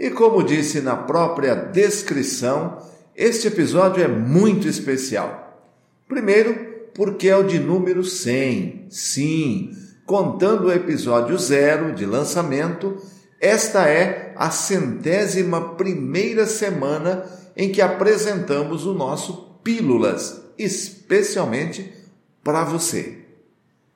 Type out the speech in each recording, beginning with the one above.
E como disse na própria descrição, este episódio é muito especial. Primeiro, porque é o de número 100. Sim, contando o episódio zero de lançamento, esta é a centésima primeira semana em que apresentamos o nosso Pílulas, especialmente para você.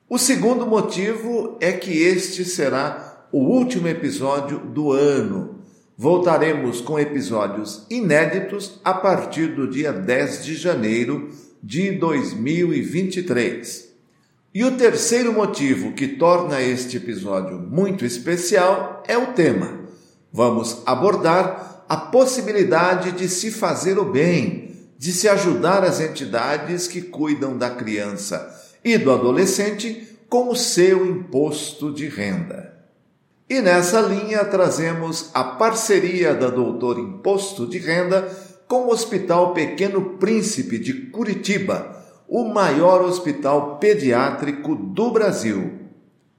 O segundo motivo é que este será o último episódio do ano Voltaremos com episódios inéditos a partir do dia 10 de janeiro de 2023. E o terceiro motivo que torna este episódio muito especial é o tema. Vamos abordar a possibilidade de se fazer o bem, de se ajudar as entidades que cuidam da criança e do adolescente com o seu imposto de renda. E nessa linha trazemos a parceria da Doutor Imposto de Renda com o Hospital Pequeno Príncipe de Curitiba, o maior hospital pediátrico do Brasil.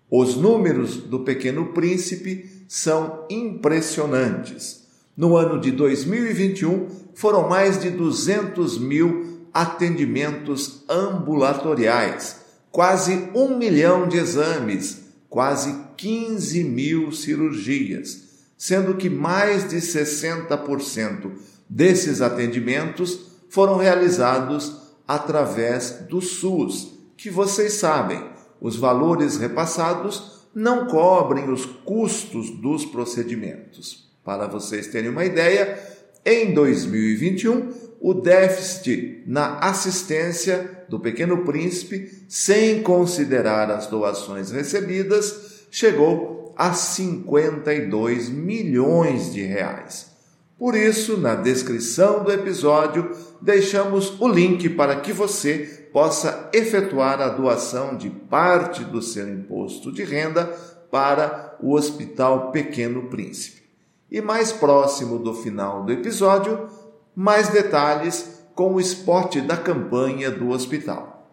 Os números do Pequeno Príncipe são impressionantes. No ano de 2021, foram mais de 200 mil atendimentos ambulatoriais, quase um milhão de exames quase 15 mil cirurgias, sendo que mais de 60% desses atendimentos foram realizados através do SUS, que vocês sabem, os valores repassados não cobrem os custos dos procedimentos. Para vocês terem uma ideia, em 2021, o déficit na assistência do Pequeno Príncipe, sem considerar as doações recebidas, chegou a 52 milhões de reais. Por isso, na descrição do episódio, deixamos o link para que você possa efetuar a doação de parte do seu imposto de renda para o Hospital Pequeno Príncipe. E mais próximo do final do episódio, mais detalhes com o esporte da campanha do hospital.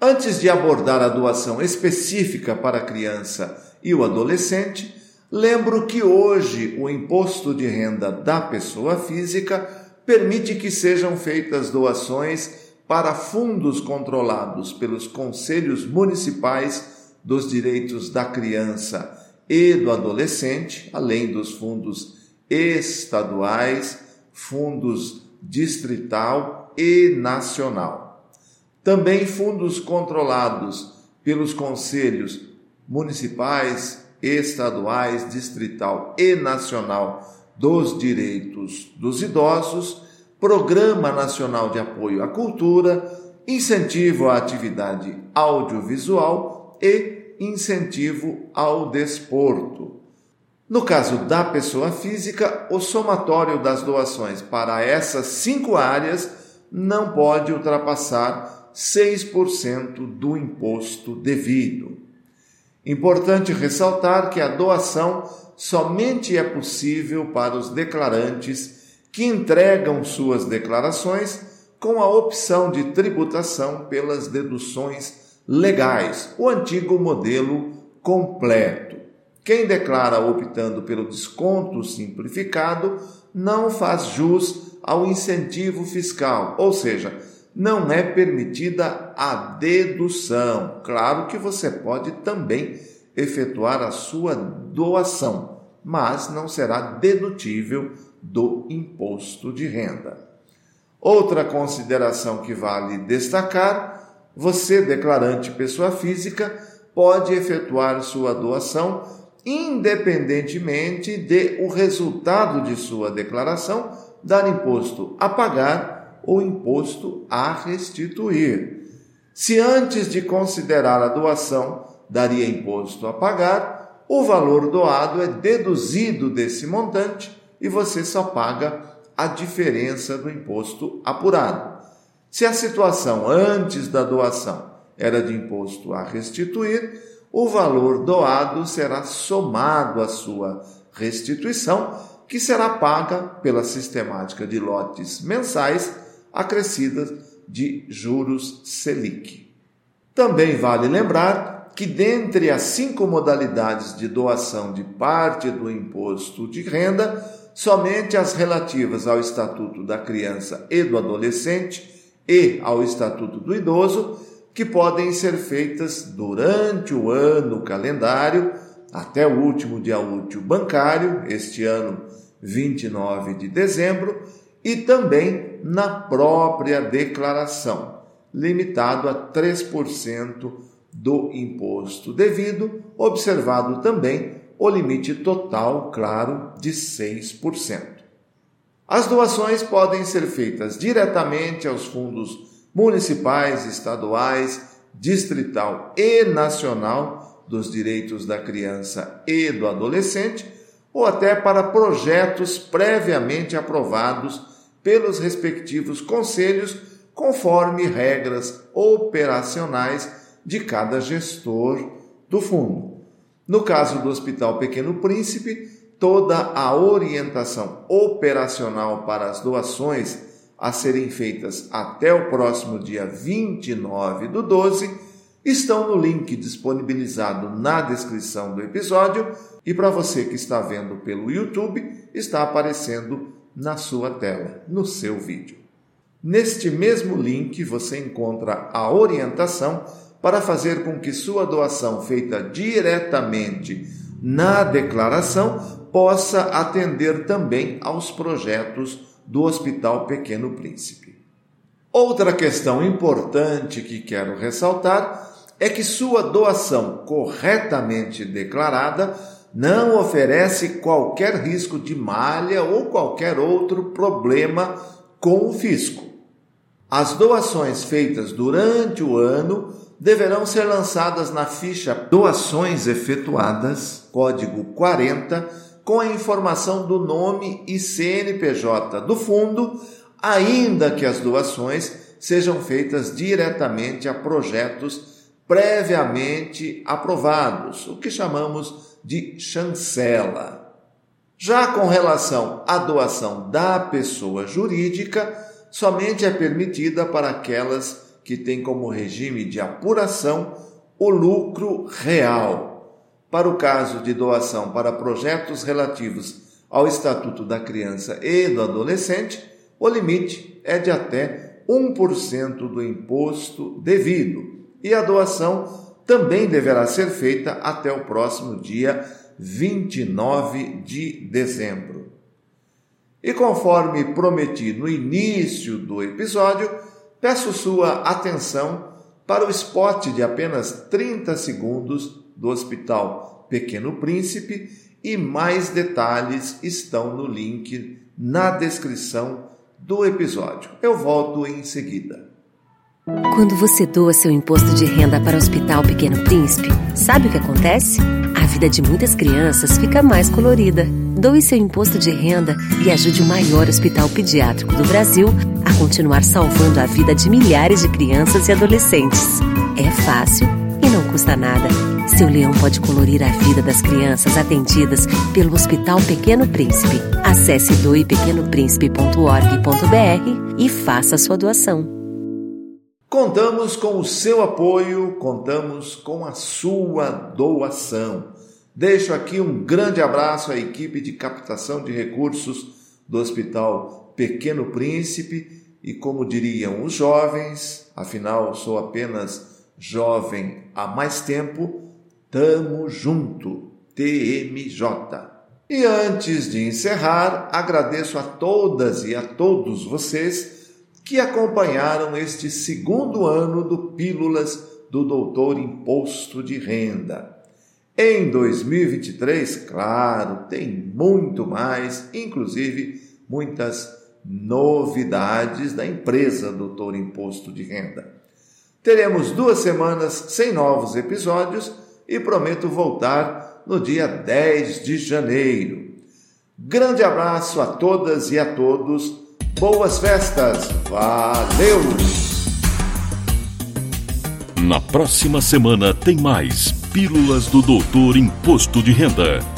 Antes de abordar a doação específica para a criança e o adolescente, lembro que hoje o imposto de renda da pessoa física permite que sejam feitas doações para fundos controlados pelos conselhos municipais dos direitos da criança e do adolescente, além dos fundos estaduais fundos distrital e nacional. Também fundos controlados pelos conselhos municipais, estaduais, distrital e nacional dos direitos dos idosos, Programa Nacional de Apoio à Cultura, incentivo à atividade audiovisual e incentivo ao desporto. No caso da pessoa física, o somatório das doações para essas cinco áreas não pode ultrapassar 6% do imposto devido. Importante ressaltar que a doação somente é possível para os declarantes que entregam suas declarações com a opção de tributação pelas deduções legais, o antigo modelo completo. Quem declara optando pelo desconto simplificado não faz jus ao incentivo fiscal, ou seja, não é permitida a dedução. Claro que você pode também efetuar a sua doação, mas não será dedutível do imposto de renda. Outra consideração que vale destacar: você, declarante pessoa física, pode efetuar sua doação independentemente de o resultado de sua declaração dar imposto a pagar ou imposto a restituir. Se antes de considerar a doação daria imposto a pagar, o valor doado é deduzido desse montante e você só paga a diferença do imposto apurado. Se a situação antes da doação era de imposto a restituir, o valor doado será somado à sua restituição, que será paga pela sistemática de lotes mensais acrescidas de juros Selic. Também vale lembrar que, dentre as cinco modalidades de doação de parte do imposto de renda, somente as relativas ao Estatuto da Criança e do Adolescente e ao Estatuto do Idoso que podem ser feitas durante o ano calendário, até o último dia útil bancário, este ano 29 de dezembro, e também na própria declaração, limitado a 3% do imposto devido, observado também o limite total, claro, de 6%. As doações podem ser feitas diretamente aos fundos municipais, estaduais, distrital e nacional dos direitos da criança e do adolescente, ou até para projetos previamente aprovados pelos respectivos conselhos, conforme regras operacionais de cada gestor do fundo. No caso do Hospital Pequeno Príncipe, toda a orientação operacional para as doações a serem feitas até o próximo dia 29 do 12 estão no link disponibilizado na descrição do episódio e para você que está vendo pelo YouTube, está aparecendo na sua tela, no seu vídeo. Neste mesmo link você encontra a orientação para fazer com que sua doação feita diretamente na declaração possa atender também aos projetos do Hospital Pequeno Príncipe. Outra questão importante que quero ressaltar é que sua doação corretamente declarada não oferece qualquer risco de malha ou qualquer outro problema com o fisco. As doações feitas durante o ano deverão ser lançadas na ficha Doações Efetuadas, código 40 com a informação do nome e CNPJ do fundo, ainda que as doações sejam feitas diretamente a projetos previamente aprovados, o que chamamos de chancela. Já com relação à doação da pessoa jurídica, somente é permitida para aquelas que têm como regime de apuração o lucro real para o caso de doação para projetos relativos ao Estatuto da Criança e do Adolescente, o limite é de até 1% do imposto devido e a doação também deverá ser feita até o próximo dia 29 de dezembro. E conforme prometi no início do episódio, peço sua atenção para o spot de apenas 30 segundos do Hospital Pequeno Príncipe e mais detalhes estão no link na descrição do episódio. Eu volto em seguida. Quando você doa seu imposto de renda para o Hospital Pequeno Príncipe, sabe o que acontece? A vida de muitas crianças fica mais colorida. Doe seu imposto de renda e ajude o maior hospital pediátrico do Brasil a continuar salvando a vida de milhares de crianças e adolescentes. É fácil e não custa nada. Seu leão pode colorir a vida das crianças atendidas pelo Hospital Pequeno Príncipe. Acesse doepequenopríncipe.org.br e faça sua doação. Contamos com o seu apoio, contamos com a sua doação. Deixo aqui um grande abraço à equipe de captação de recursos do Hospital Pequeno Príncipe e, como diriam os jovens, afinal sou apenas jovem há mais tempo, Tamo junto, TMJ. E antes de encerrar, agradeço a todas e a todos vocês que acompanharam este segundo ano do Pílulas do Doutor Imposto de Renda. Em 2023, claro, tem muito mais, inclusive muitas novidades da empresa Doutor Imposto de Renda. Teremos duas semanas sem novos episódios e prometo voltar no dia 10 de janeiro. Grande abraço a todas e a todos. Boas festas. Valeu! Na próxima semana tem mais Pílulas do Doutor Imposto de Renda.